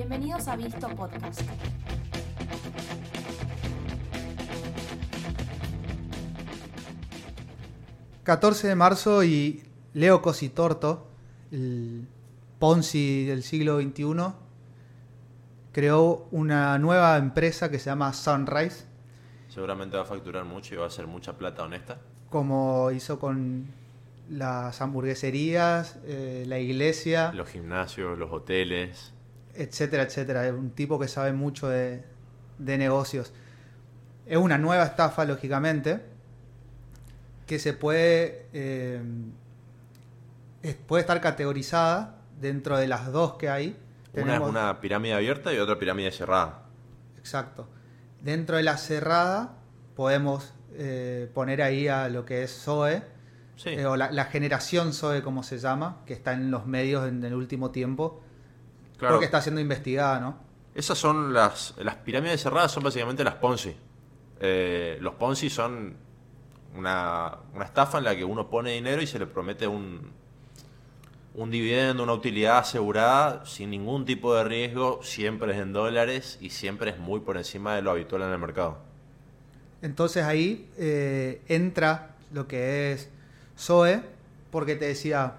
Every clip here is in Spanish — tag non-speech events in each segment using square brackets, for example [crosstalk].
Bienvenidos a Visto Podcast. ...14 de marzo y Leo Cositorto, el Ponzi del siglo XXI, creó una nueva empresa que se llama Sunrise, Seguramente va a facturar mucho y va a hacer mucha plata honesta. como hizo con las hamburgueserías, eh, la iglesia, Los gimnasios, los hoteles. Etcétera, etcétera. Es un tipo que sabe mucho de, de negocios. Es una nueva estafa, lógicamente, que se puede, eh, puede estar categorizada dentro de las dos que hay. Una Tenemos- es una pirámide abierta y otra pirámide cerrada. Exacto. Dentro de la cerrada podemos eh, poner ahí a lo que es Zoe, Sí. eh, o la, la generación Zoe, como se llama, que está en los medios en el último tiempo, claro. porque está siendo investigada, ¿no? Esas son las, las pirámides cerradas, son básicamente las Ponzi. Eh, los Ponzi son una, una estafa en la que uno pone dinero y se le promete un, un dividendo, una utilidad asegurada sin ningún tipo de riesgo, siempre es en dólares y siempre es muy por encima de lo habitual en el mercado. Entonces ahí eh, entra lo que es Zoe, porque te decía,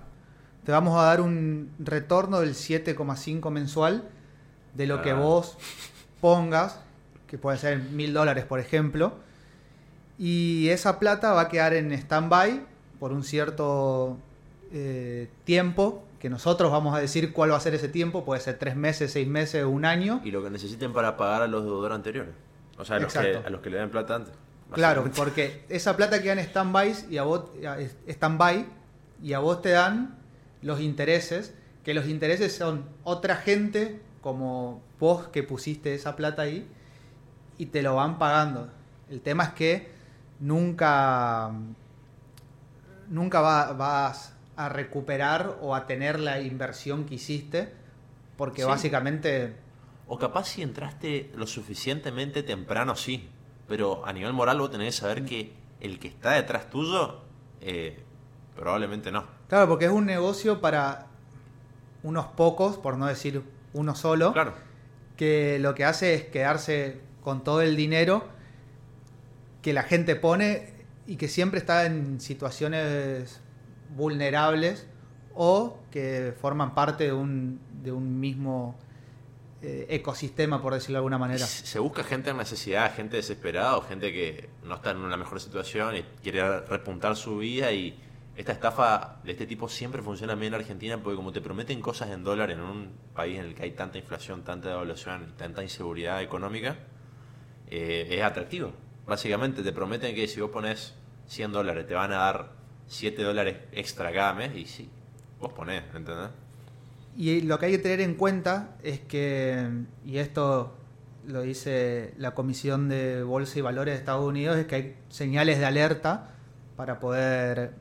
te vamos a dar un retorno del 7,5 mensual de lo que Ah. vos pongas, que puede ser mil dólares, por ejemplo, y esa plata va a quedar en stand-by por un cierto eh, tiempo, que nosotros vamos a decir cuál va a ser ese tiempo, puede ser tres meses, seis meses, un año. Y lo que necesiten para pagar a los deudores anteriores. O sea, a los, que, Exacto. a los que le den plata antes. Claro, porque esa plata queda en stand-by y a vos stand y a vos te dan los intereses, que los intereses son otra gente como vos que pusiste esa plata ahí y te lo van pagando. El tema es que nunca nunca va- vas a recuperar o a tener la inversión que hiciste porque Sí. básicamente O capaz si entraste lo suficientemente temprano, sí. Pero a nivel moral vos tenés que saber que el que está detrás tuyo, eh, probablemente no. Claro, porque es un negocio para unos pocos, por no decir uno solo, Claro. que lo que hace es quedarse con todo el dinero que la gente pone y que siempre está en situaciones vulnerables o que forman parte de un, de un mismo eh, ecosistema, por decirlo de alguna manera. Se se busca gente en necesidad, gente desesperada o gente que no está en una mejor situación y quiere repuntar su vida y esta estafa de este tipo siempre funciona bien en Argentina porque como te prometen cosas en dólar en un país en el que hay tanta inflación, tanta devaluación y tanta inseguridad económica, eh, es atractivo. Básicamente te prometen que si vos pones 100 dólares te van a dar 7 dólares extra cada mes y sí, vos ponés, ¿entendés? Y lo que hay que tener en cuenta es que, y esto lo dice la Comisión de Bolsa y Valores de Estados Unidos, es que hay señales de alerta para poder,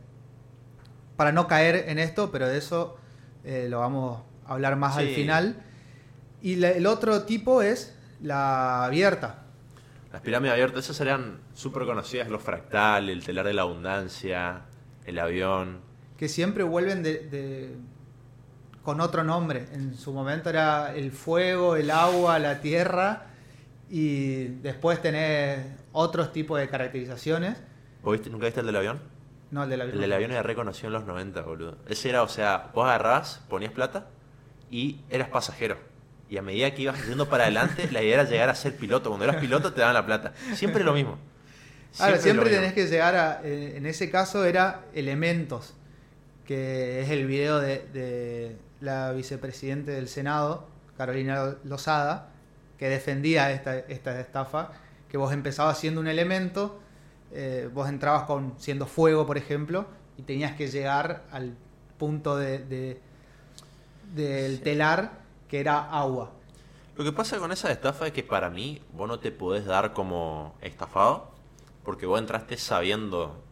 para no caer en esto, pero de eso eh, lo vamos a hablar más al final. Y la- el otro tipo es la abierta. Las pirámides abiertas, esas serían súper conocidas, los fractales, el telar de la abundancia, el avión. que siempre vuelven de, de- con otro nombre. En su momento era el fuego, el agua, la tierra, y después tenés otros tipos de caracterizaciones. ¿Vos nunca viste el del avión? No, el del avión. El del avión era reconocido en los 90, boludo. Ese era, o sea, vos agarrabas, ponías plata y eras pasajero. Y a medida que ibas yendo para adelante, la idea era llegar a ser piloto. Cuando eras piloto te daban la plata. Siempre lo mismo. Ahora, siempre lo mismo. tenés que llegar a. eh, en ese caso era Elementos, que es el video de, de la vicepresidente del Senado, Carolina Lozada, que defendía esta, esta estafa, que vos empezabas siendo un elemento, eh, vos entrabas con siendo fuego, por ejemplo, y tenías que llegar al punto de, de- del Sí. telar que era agua. Lo que pasa con esa estafa es que para mí vos no te podés dar como estafado porque vos entraste sabiendo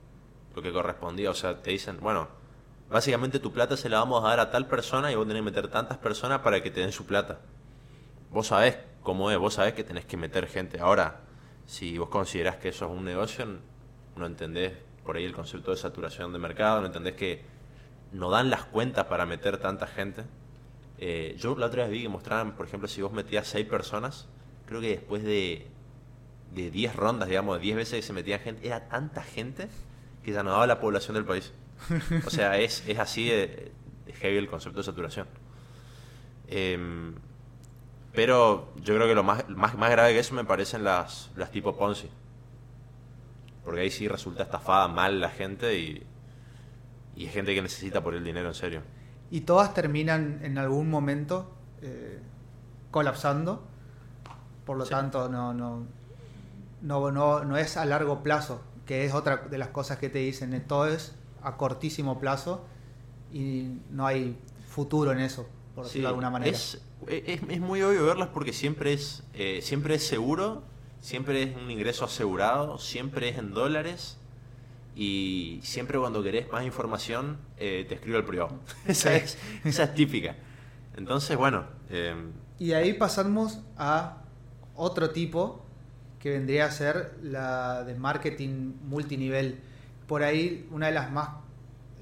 lo que correspondía. O sea, te dicen, bueno, básicamente tu plata se la vamos a dar a tal persona y vos tenés que meter tantas personas para que te den su plata. Vos sabés cómo es, vos sabés que tenés que meter gente. Ahora, si vos considerás que eso es un negocio, no entendés por ahí el concepto de saturación de mercado, no entendés que no dan las cuentas para meter tanta gente. Eh, yo la otra vez vi que mostraban, por ejemplo, si vos metías 6 personas, creo que después de, de 10 rondas, digamos, de 10 veces que se metía gente, era tanta gente que ya no daba la población del país. O sea, es, es así de, de heavy el concepto de saturación. [laughs] Em, pero yo creo que lo más, más, más grave que eso me parecen las, las tipo Ponzi. Porque ahí sí resulta estafada mal la gente y, y es gente que necesita por el dinero en serio. Y todas terminan en algún momento eh, colapsando. Por lo Sí. tanto, no, no, no, no, no es a largo plazo, que es otra de las cosas que te dicen. eh, Todo es a cortísimo plazo y no hay futuro en eso, por Sí, decirlo de alguna manera. Es, es, es muy obvio verlas porque siempre es, eh, siempre es seguro, siempre es un ingreso asegurado, siempre es en dólares y siempre cuando querés más información eh, te escribo al privado. [laughs] esa, es, esa es típica. Entonces, bueno, eh, Y de ahí pasamos a otro tipo que vendría a ser la de marketing multinivel. Por ahí una de las más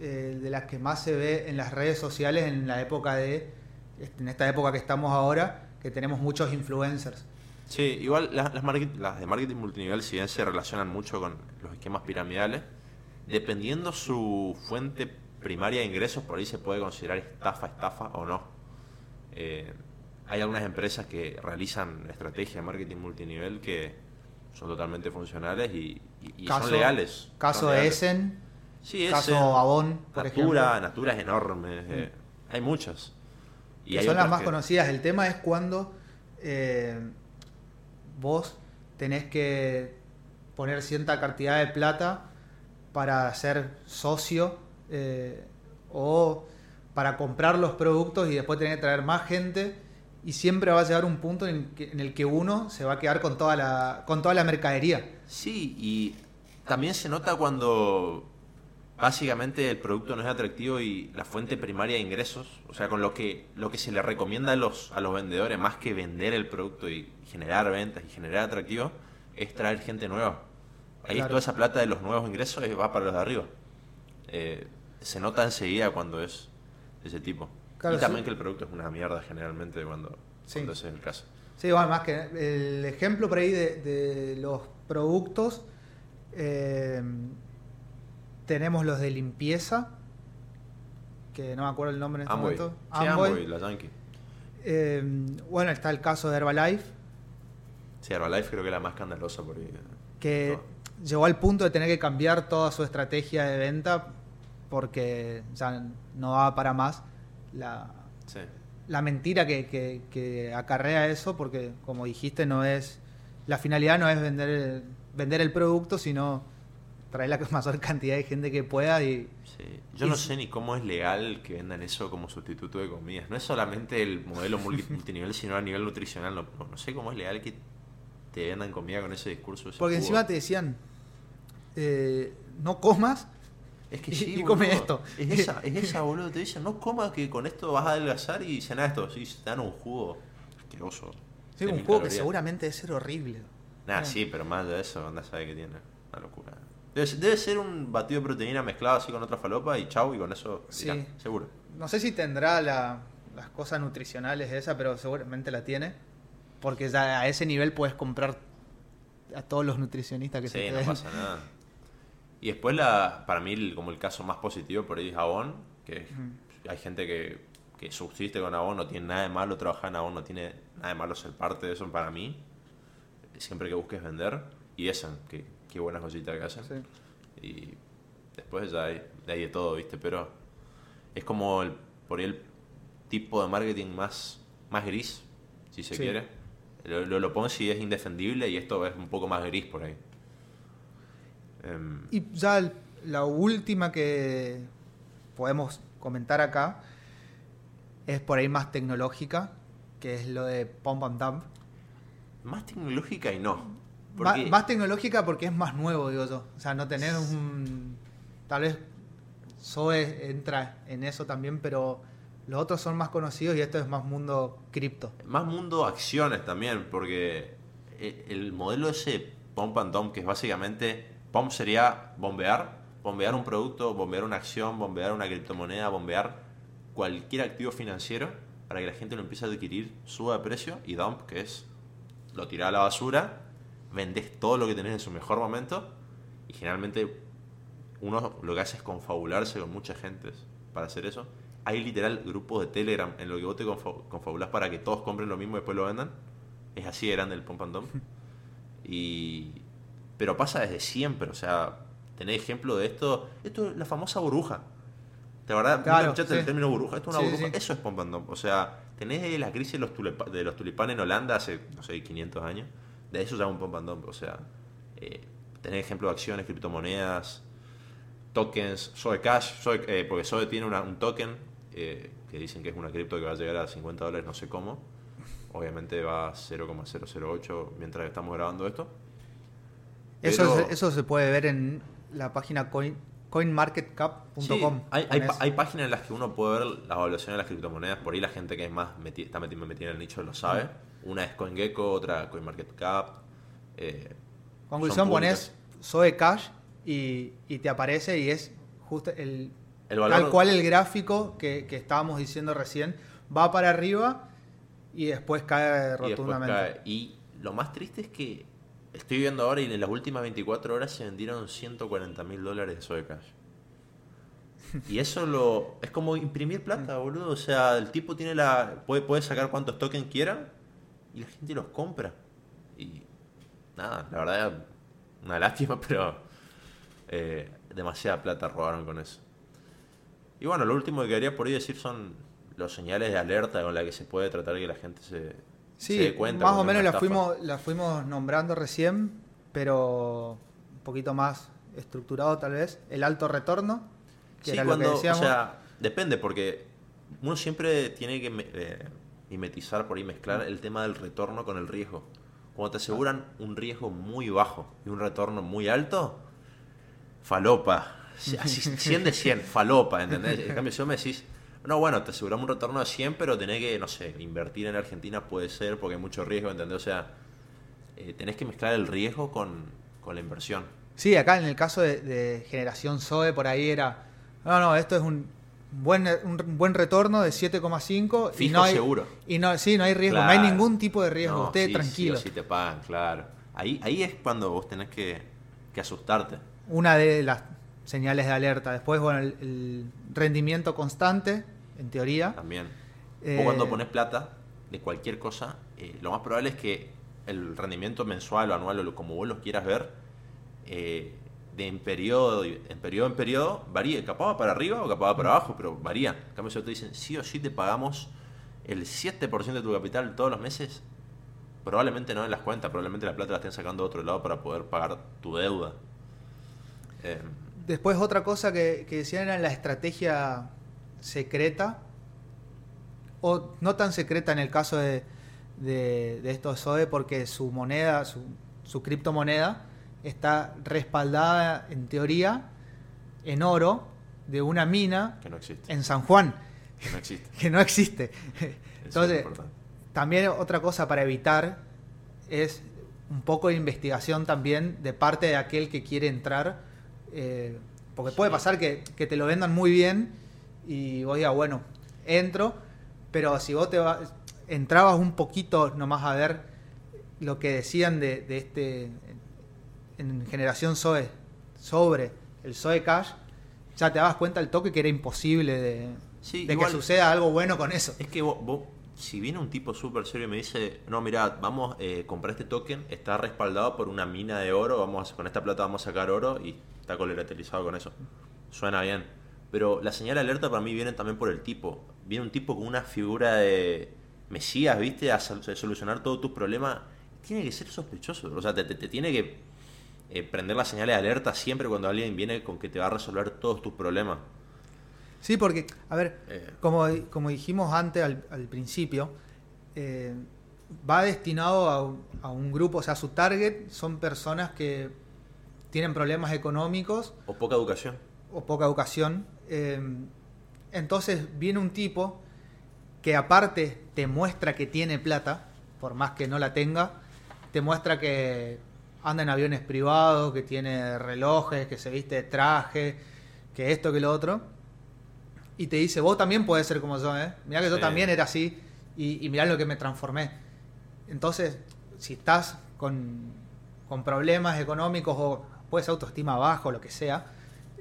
eh, de las que más se ve en las redes sociales en la época de en esta época que estamos ahora, que tenemos muchos influencers. sí, igual las, las, market- las de marketing multinivel, si bien se relacionan mucho con los esquemas piramidales, dependiendo su fuente primaria de ingresos, por ahí se puede considerar estafa, estafa o no. Eh, hay algunas empresas que realizan estrategias de marketing multinivel que son totalmente funcionales y, y- y son legales. Caso son de legales. Essen, Sí, caso Essen, Avon, por Natura, ejemplo. Natura es enorme. eh, hay muchas. Y son las más que- conocidas. El tema es cuando eh, vos tenés que poner cierta cantidad de plata para ser socio eh, o para comprar los productos y después tener que traer más gente y siempre va a llegar un punto en, que- en el que uno se va a quedar con toda la, con toda la mercadería. Sí, y también se nota cuando básicamente el producto no es atractivo y la fuente primaria de ingresos, o sea, con lo que lo que se le recomienda a los a los vendedores más que vender el producto y generar ventas y generar atractivo es traer gente nueva. Ahí Claro. toda esa plata de los nuevos ingresos va para los de arriba. Eh, se nota enseguida cuando es de ese tipo. Claro, y también sí. que el producto es una mierda generalmente cuando, Sí. cuando ese es el caso. Sí, bueno, más que el ejemplo por ahí de, de los productos, eh, tenemos los de limpieza, que no me acuerdo el nombre en este Amway. momento. Sí, Amway. Amway, la Yankee. Eh, bueno, está el caso de Herbalife, Sí, Herbalife creo que es la más escandalosa por ahí. que llegó al punto de tener que cambiar toda su estrategia de venta porque ya no daba para más la, Sí. la mentira que, que- que acarrea eso, porque como dijiste, no es la finalidad no es vender el, vender el producto, sino traer la [laughs] mayor cantidad de gente que pueda y Sí. Yo Y no sé ni cómo es legal que vendan eso como sustituto de comidas. No es solamente el modelo multi- [laughs] multinivel, sino a nivel nutricional. No, sé cómo es legal que te vendan comida con ese discurso. ese porque jugo. encima te decían eh, no comas Es que sí, y come esto. Es esa, es esa, boludo. Te dicen, no comas que con esto vas a adelgazar y cenar esto. Sí, te dan un jugo asqueroso. sí, un mil juego que seguramente debe ser horrible Nah, Eh. sí, pero más de eso, anda sabe que tiene. Una locura. Debe, ser- debe ser un batido de proteína mezclado así con otra falopa y chau, y con eso, Sí. seguro. no sé si tendrá la- las cosas nutricionales esa pero seguramente la tiene porque ya a ese nivel puedes comprar a todos los nutricionistas que se Sí, te no den. pasa nada. Y después, la, para mí, el- como el caso más positivo por ahí es Avon, que hay gente que, que subsiste con Avon, no tiene nada de malo trabajar en Avon, no tiene nada de malo ser parte de eso para mí. Siempre que busques vender. Y Essen, que qué buenas cositas que hacen. Sí. Y después ya hay, de hay de todo, ¿viste? Pero es como el, por ahí el tipo de marketing más, más gris, si se Sí. quiere. Lo, lo, lo Ponzi es indefendible y esto es un poco más gris por ahí. Em, Y ya el- la última que podemos comentar acá es por ahí más tecnológica, que es lo de Pump and Dump. más tecnológica y no. Porque- Más tecnológica porque es más nuevo, digo yo. O sea, no tener un... Tal vez Zoe entra en eso también, pero los otros son más conocidos y esto es más mundo cripto. Más mundo acciones también, porque e- el modelo ese pump and dump, que es básicamente, pump sería bombear, bombear un producto, bombear una acción, bombear una criptomoneda, bombear cualquier activo financiero, para que la gente lo empiece a adquirir, suba de precio y dump, que es lo tirás a la basura, vendes todo lo que tenés en su mejor momento y generalmente uno lo que hace es confabularse con mucha gente para hacer eso. Hay literal grupos de Telegram en lo que vos te confa- confabulas para que todos compren lo mismo y después lo vendan. Es así de grande el pump and dump. [laughs] Y... Pero pasa desde siempre, o sea, tenés ejemplo de esto. Esto es la famosa burbuja. ¿De verdad? Claro, sí. el término burbuja? Esto es una Sí, burbuja. sí. Eso es pump and dump. O sea, tenés la crisis de los, tulipa- de los tulipanes en Holanda hace, no sé, 500 años. De eso llama un pump and dump. O sea, eh, tenés ejemplo de acciones, criptomonedas, tokens, Zoe Cash, Zoe- eh, porque Zoe tiene una- un token eh, que dicen que es una cripto que va a llegar a 50 dólares, no sé cómo. Obviamente va a 0,008 mientras estamos grabando esto. Eso, Pero- eso se puede ver en la página coin, coinmarketcap.com. Sí, hay, hay, hay páginas en las que uno puede ver la evaluación de las criptomonedas. Por ahí la gente que es más está meti- metida en el nicho lo sabe. Una es CoinGecko, otra CoinMarketCap. Eh, Conclusión, pones Zoe Cash y, y te aparece y es justo el, El valor- tal cual el gráfico que, que estábamos diciendo recién. Va para arriba y después cae y después rotundamente. cae. Y lo más triste es que estoy viendo ahora y en las últimas 24 horas se vendieron 140 mil dólares de Zoe Cash. Y eso lo es como imprimir plata, boludo. O sea, el tipo tiene la puede, puede sacar cuantos tokens quiera y la gente los compra. Y nada, la verdad, una lástima, [laughs] pero eh, demasiada plata robaron con eso. Y bueno, lo último que quería por ahí decir son los señales de alerta con la que se puede tratar que la gente se, se Sí, dé cuenta. más o menos una la estafa. fuimos, la fuimos nombrando recién, pero un poquito más estructurado tal vez. El alto retorno, que Sí, era cuando, lo que o sea, depende, porque uno siempre tiene que eh, mimetizar por ahí, mezclar el tema del retorno con el riesgo. Cuando te aseguran un riesgo muy bajo y un retorno muy alto, falopa. Así, [laughs] 100 de 100, falopa, ¿entendés? En cambio, si vos me decís, no, bueno, te aseguramos un retorno de 100, pero tenés que, no sé, invertir en Argentina puede ser porque hay mucho riesgo, ¿entendés? O sea, eh, tenés que mezclar el riesgo con, con la inversión. Sí, acá en el caso de, de generación Zoe, por ahí era, no, no, esto es un buen, un buen retorno de 7,5 y no hay, seguro. Y no, sí, no hay riesgo, no hay ningún tipo de riesgo, No, usted sí, tranquilo. Sí, o sí te pagan, claro. Ahí, ahí es cuando vos tenés que, que asustarte. Una de las señales de alerta. Después, bueno, el, el rendimiento constante, en teoría. También. Eh, Vos cuando pones plata de cualquier cosa, eh, lo más probable es que el rendimiento mensual o anual o lo- como vos lo quieras ver, eh, de en periodo, en periodo en periodo, varía. Capaz va para arriba o capaz va para abajo, pero varía. En cambio, si te dicen, sí o sí te pagamos el 7% de tu capital todos los meses, probablemente no en las cuentas, probablemente la plata la estén sacando de otro lado para poder pagar tu deuda. Eh, Después, otra cosa que, que decían era la estrategia secreta, o no tan secreta en el caso de, de, de estos Zoe, porque su moneda, su, su criptomoneda, está respaldada en teoría en oro de una mina que no existe. en San Juan, Que no existe. [laughs] que no existe. Entonces, también otra cosa para evitar es un poco de investigación también de parte de aquel que quiere entrar. eh, porque puede pasar que, que te lo vendan muy bien y vos digas, bueno, entro, pero si vos te va- entrabas un poquito nomás a ver lo que decían de, de este en generación Zoe sobre el Zoe Cash, ya te dabas cuenta el toque que era imposible de, Sí, de igual- que suceda algo bueno con eso. Es que vos, vos- si viene un tipo súper serio y me dice, no, mira, vamos eh, comprar este token, está respaldado por una mina de oro, vamos a- con esta plata vamos a sacar oro y está colateralizado con eso. Suena bien. Pero la señal de alerta para mí viene también por el tipo. Viene un tipo con una figura de Mesías, ¿viste? A sol- a solucionar todos tus problemas. Tiene que ser sospechoso. O sea, te, te- te tiene que eh, prender la señal de alerta siempre cuando alguien viene con que te va a resolver todos tus problemas. Sí, porque, a ver, Eh. como, como dijimos antes al, al principio, eh, va destinado a, un- a un grupo, o sea, su target son personas que tienen problemas económicos O poca educación. o poca educación. entonces viene un tipo que aparte te muestra que tiene plata, por más que no la tenga, te muestra que anda en aviones privados, que tiene relojes, que se viste de traje, que esto, que lo otro. y te dice, vos también podés ser como yo, ¿eh? Mirá que yo también era así y, y mirá lo que me transformé. Entonces, si estás con, con problemas económicos o puedes autoestima bajo, lo que sea,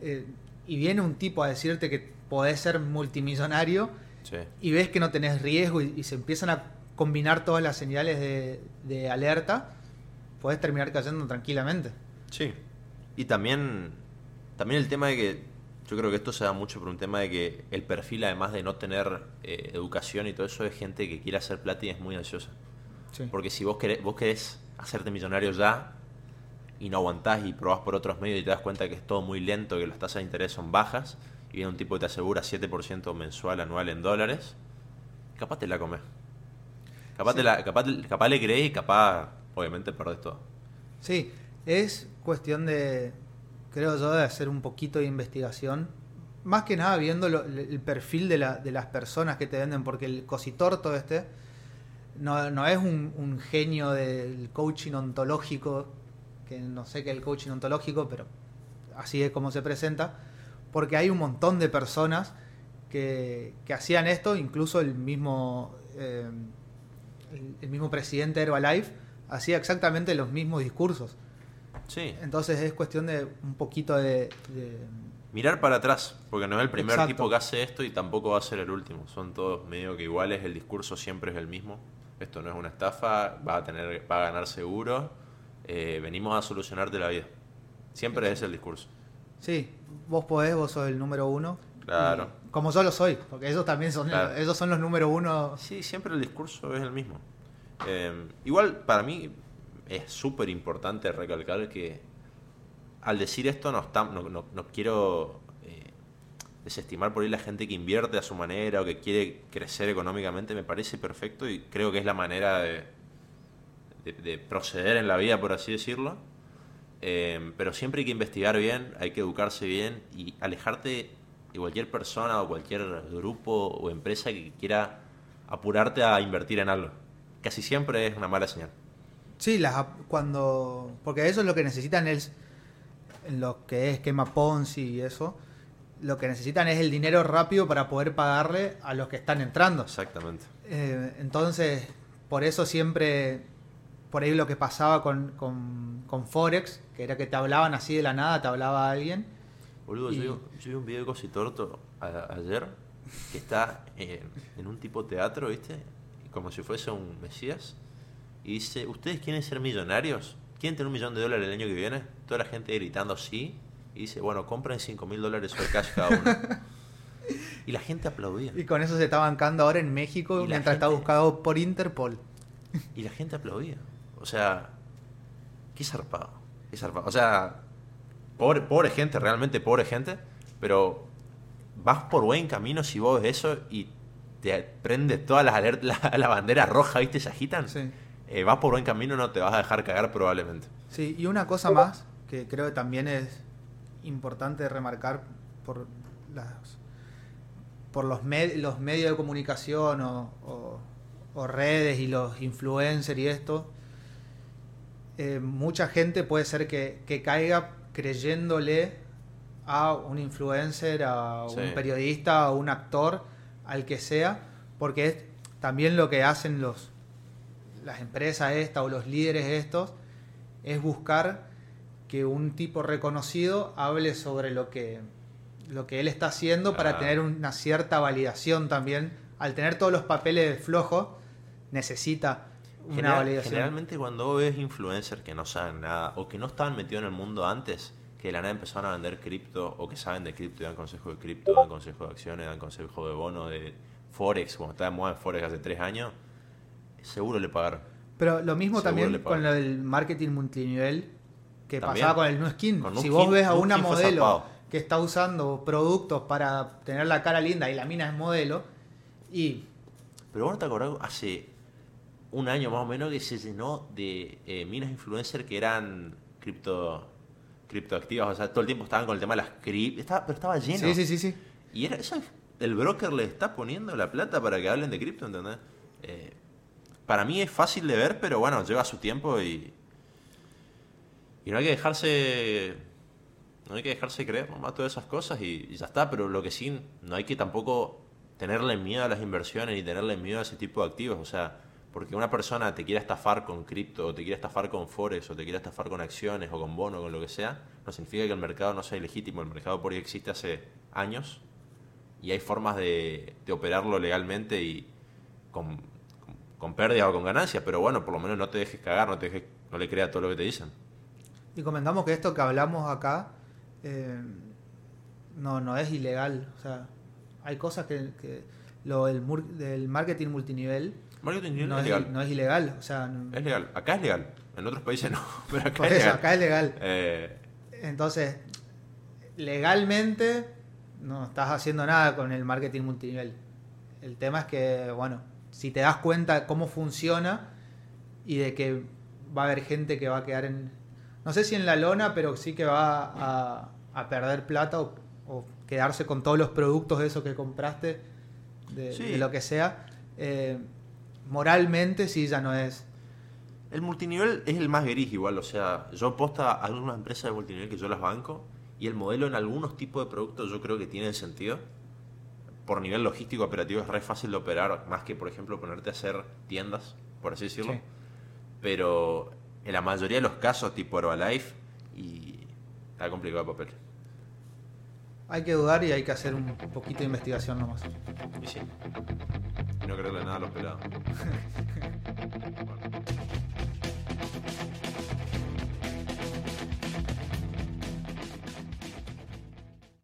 eh, y viene un tipo a decirte que podés ser multimillonario Sí. y ves que no tenés riesgo y, y se empiezan a combinar todas las señales de, de alerta, podés terminar cayendo tranquilamente. Sí. Y también, también el tema de que yo creo que esto se da mucho por un tema de que el perfil, además de no tener eh, educación y todo eso, es gente que quiere hacer plata y es muy ansiosa. Sí. Porque si vos querés, vos querés hacerte millonario ya y no aguantás y probás por otros medios y te das cuenta que es todo muy lento, que las tasas de interés son bajas y viene un tipo que te asegura 7% mensual, anual en dólares, capaz te la comes. Capaz, Sí. te la, capaz, capaz le crees y capaz, obviamente, perdés todo. Sí, es cuestión de, creo yo, de hacer un poquito de investigación. Más que nada viendo el perfil de, la- de las personas que te venden, porque el cositorto este no, no es un, genio del coaching ontológico, que no sé qué es el coaching ontológico, pero así es como se presenta, porque hay un montón de personas que, que hacían esto, incluso el mismo, eh, el, el mismo presidente de Herbalife hacía exactamente los mismos discursos. Sí. Entonces es cuestión de un poquito de... de- Mirar para atrás, porque no es el primer Exacto. tipo que hace esto y tampoco va a ser el último. Son todos medio que iguales, el discurso siempre es el mismo. Esto no es una estafa, va a tener, va a ganar seguro. eh, venimos a solucionarte la vida. Siempre es el discurso. sí, vos podés, vos sos el número uno. Claro. Como yo lo soy, porque ellos también son, Claro. ellos son los número uno. Sí, siempre el discurso es el mismo. Eh, igual, para mí es súper importante recalcar que al decir esto no, está- no, no- no quiero eh, desestimar por ahí la gente que invierte a su manera o que quiere crecer económicamente. Me parece perfecto y creo que es la manera de, de- de proceder en la vida, por así decirlo. Eh, pero siempre hay que investigar bien, hay que educarse bien y alejarte de cualquier persona o cualquier grupo o empresa que quiera apurarte a invertir en algo. Casi siempre es una mala señal. Sí, las, cuando... Porque eso es lo que necesitan es, en lo que es esquema Ponzi y eso, lo que necesitan es el dinero rápido para poder pagarle a los que están entrando. Exactamente. Eh, entonces, por eso siempre, por ahí lo que pasaba con, con, con Forex, que era que te hablaban así de la nada, te hablaba alguien. Boludo, Y- yo, yo vi un video de Cositorto a- ayer que está eh, en un tipo teatro, ¿viste? Como si fuese un Mesías. Y dice, ¿ustedes quieren ser millonarios? ¿Quieren tener un millón de dólares el año que viene? Toda la gente gritando sí. Y dice, bueno, compren 5 mil dólares sobre cash cada uno. [laughs] y la gente aplaudía. Y con eso se está bancando ahora en México Y mientras está buscado por Interpol. Y la gente aplaudía. O sea, qué zarpado. Qué zarpado. O sea, pobre, pobre gente, realmente pobre gente. Pero vas por buen camino si vos ves eso y te prende todas las alertas, [laughs] la, la bandera roja, ¿viste? Se agitan. Sí. Eh, vas por buen camino, no te vas a dejar cagar probablemente. Sí, y una cosa más que creo que también es importante remarcar por las por los, med- los medios de comunicación o, o- o redes y los influencers y esto, eh, mucha gente puede ser que, que caiga creyéndole a un influencer, a Sí. un periodista, a un actor, al que sea, porque es también lo que hacen los las empresas estas o los líderes estos es buscar que un tipo reconocido hable sobre lo que lo que él está haciendo para Ah. tener una cierta validación también. Al tener todos los papeles flojos, necesita una General- validación. generalmente cuando ves influencers que no saben nada o que no estaban metidos en el mundo antes, que de la nada empezaron a vender cripto o que saben de cripto y dan consejo de cripto, dan consejo de acciones, dan consejo de bono, de Forex, como estaba de moda en Forex hace tres años, seguro le pagaron. Pero lo mismo Seguro también con lo del marketing multinivel que También. pasaba con el Nuskin. Con Si vos ves a una modelo que está usando productos para tener la cara linda y la mina es modelo, y Pero vos no te acordás, hace un año más o menos que se llenó de eh, minas influencers que eran cripto criptoactivas, o sea, todo el tiempo estaban con el tema de las cripto, estaba, pero estaba lleno. sí, sí, sí, sí. Y era eso, el broker le está poniendo la plata para que hablen de cripto, ¿entendés? Eh, para mí es fácil de ver, pero bueno, lleva su tiempo y. Y no hay que dejarse No hay que dejarse creer nomás todas esas cosas y, y ya está, pero lo que sí, no hay que tampoco tenerle miedo a las inversiones ni tenerle miedo a ese tipo de activos. O sea, porque una persona te quiera estafar con cripto, o te quiera estafar con forex, o te quiera estafar con acciones, o con bono, con lo que sea, no significa que el mercado no sea ilegítimo. El mercado por ahí existe hace años y hay formas de, operarlo legalmente y con, con, pérdidas o con ganancias, pero bueno, por lo menos no te dejes cagar, no, te dejes, no le creas todo lo que te dicen. Y comentamos que esto que hablamos acá eh, no, no es ilegal. O sea, hay cosas que, lo del, del marketing multinivel Marketing no es es, legal. no es ilegal. O sea, no- Es legal. Acá es legal. En otros países no. [laughs] Pero acá por es eso, legal. acá es legal. Eh, Entonces, legalmente no estás haciendo nada con el marketing multinivel. El tema es que, bueno, si te das cuenta cómo funciona y de que va a haber gente que va a quedar en, no sé si en la lona, pero sí que va a, a perder plata o, o quedarse con todos los productos de esos que compraste, de, Sí. de lo que sea, eh, moralmente sí ya no es. el multinivel es el más gris igual. O sea, yo posta a algunas empresas de multinivel que yo las banco y el modelo en algunos tipos de productos yo creo que tiene sentido. Por nivel logístico operativo es re fácil de operar, más que por ejemplo ponerte a hacer tiendas, por así decirlo. Sí. Pero en la mayoría de los casos, tipo Herbalife, y está complicado el papel. Hay que dudar y hay que hacer un poquito de investigación nomás. Y sí. Y no creerle nada a los pelados. Bueno.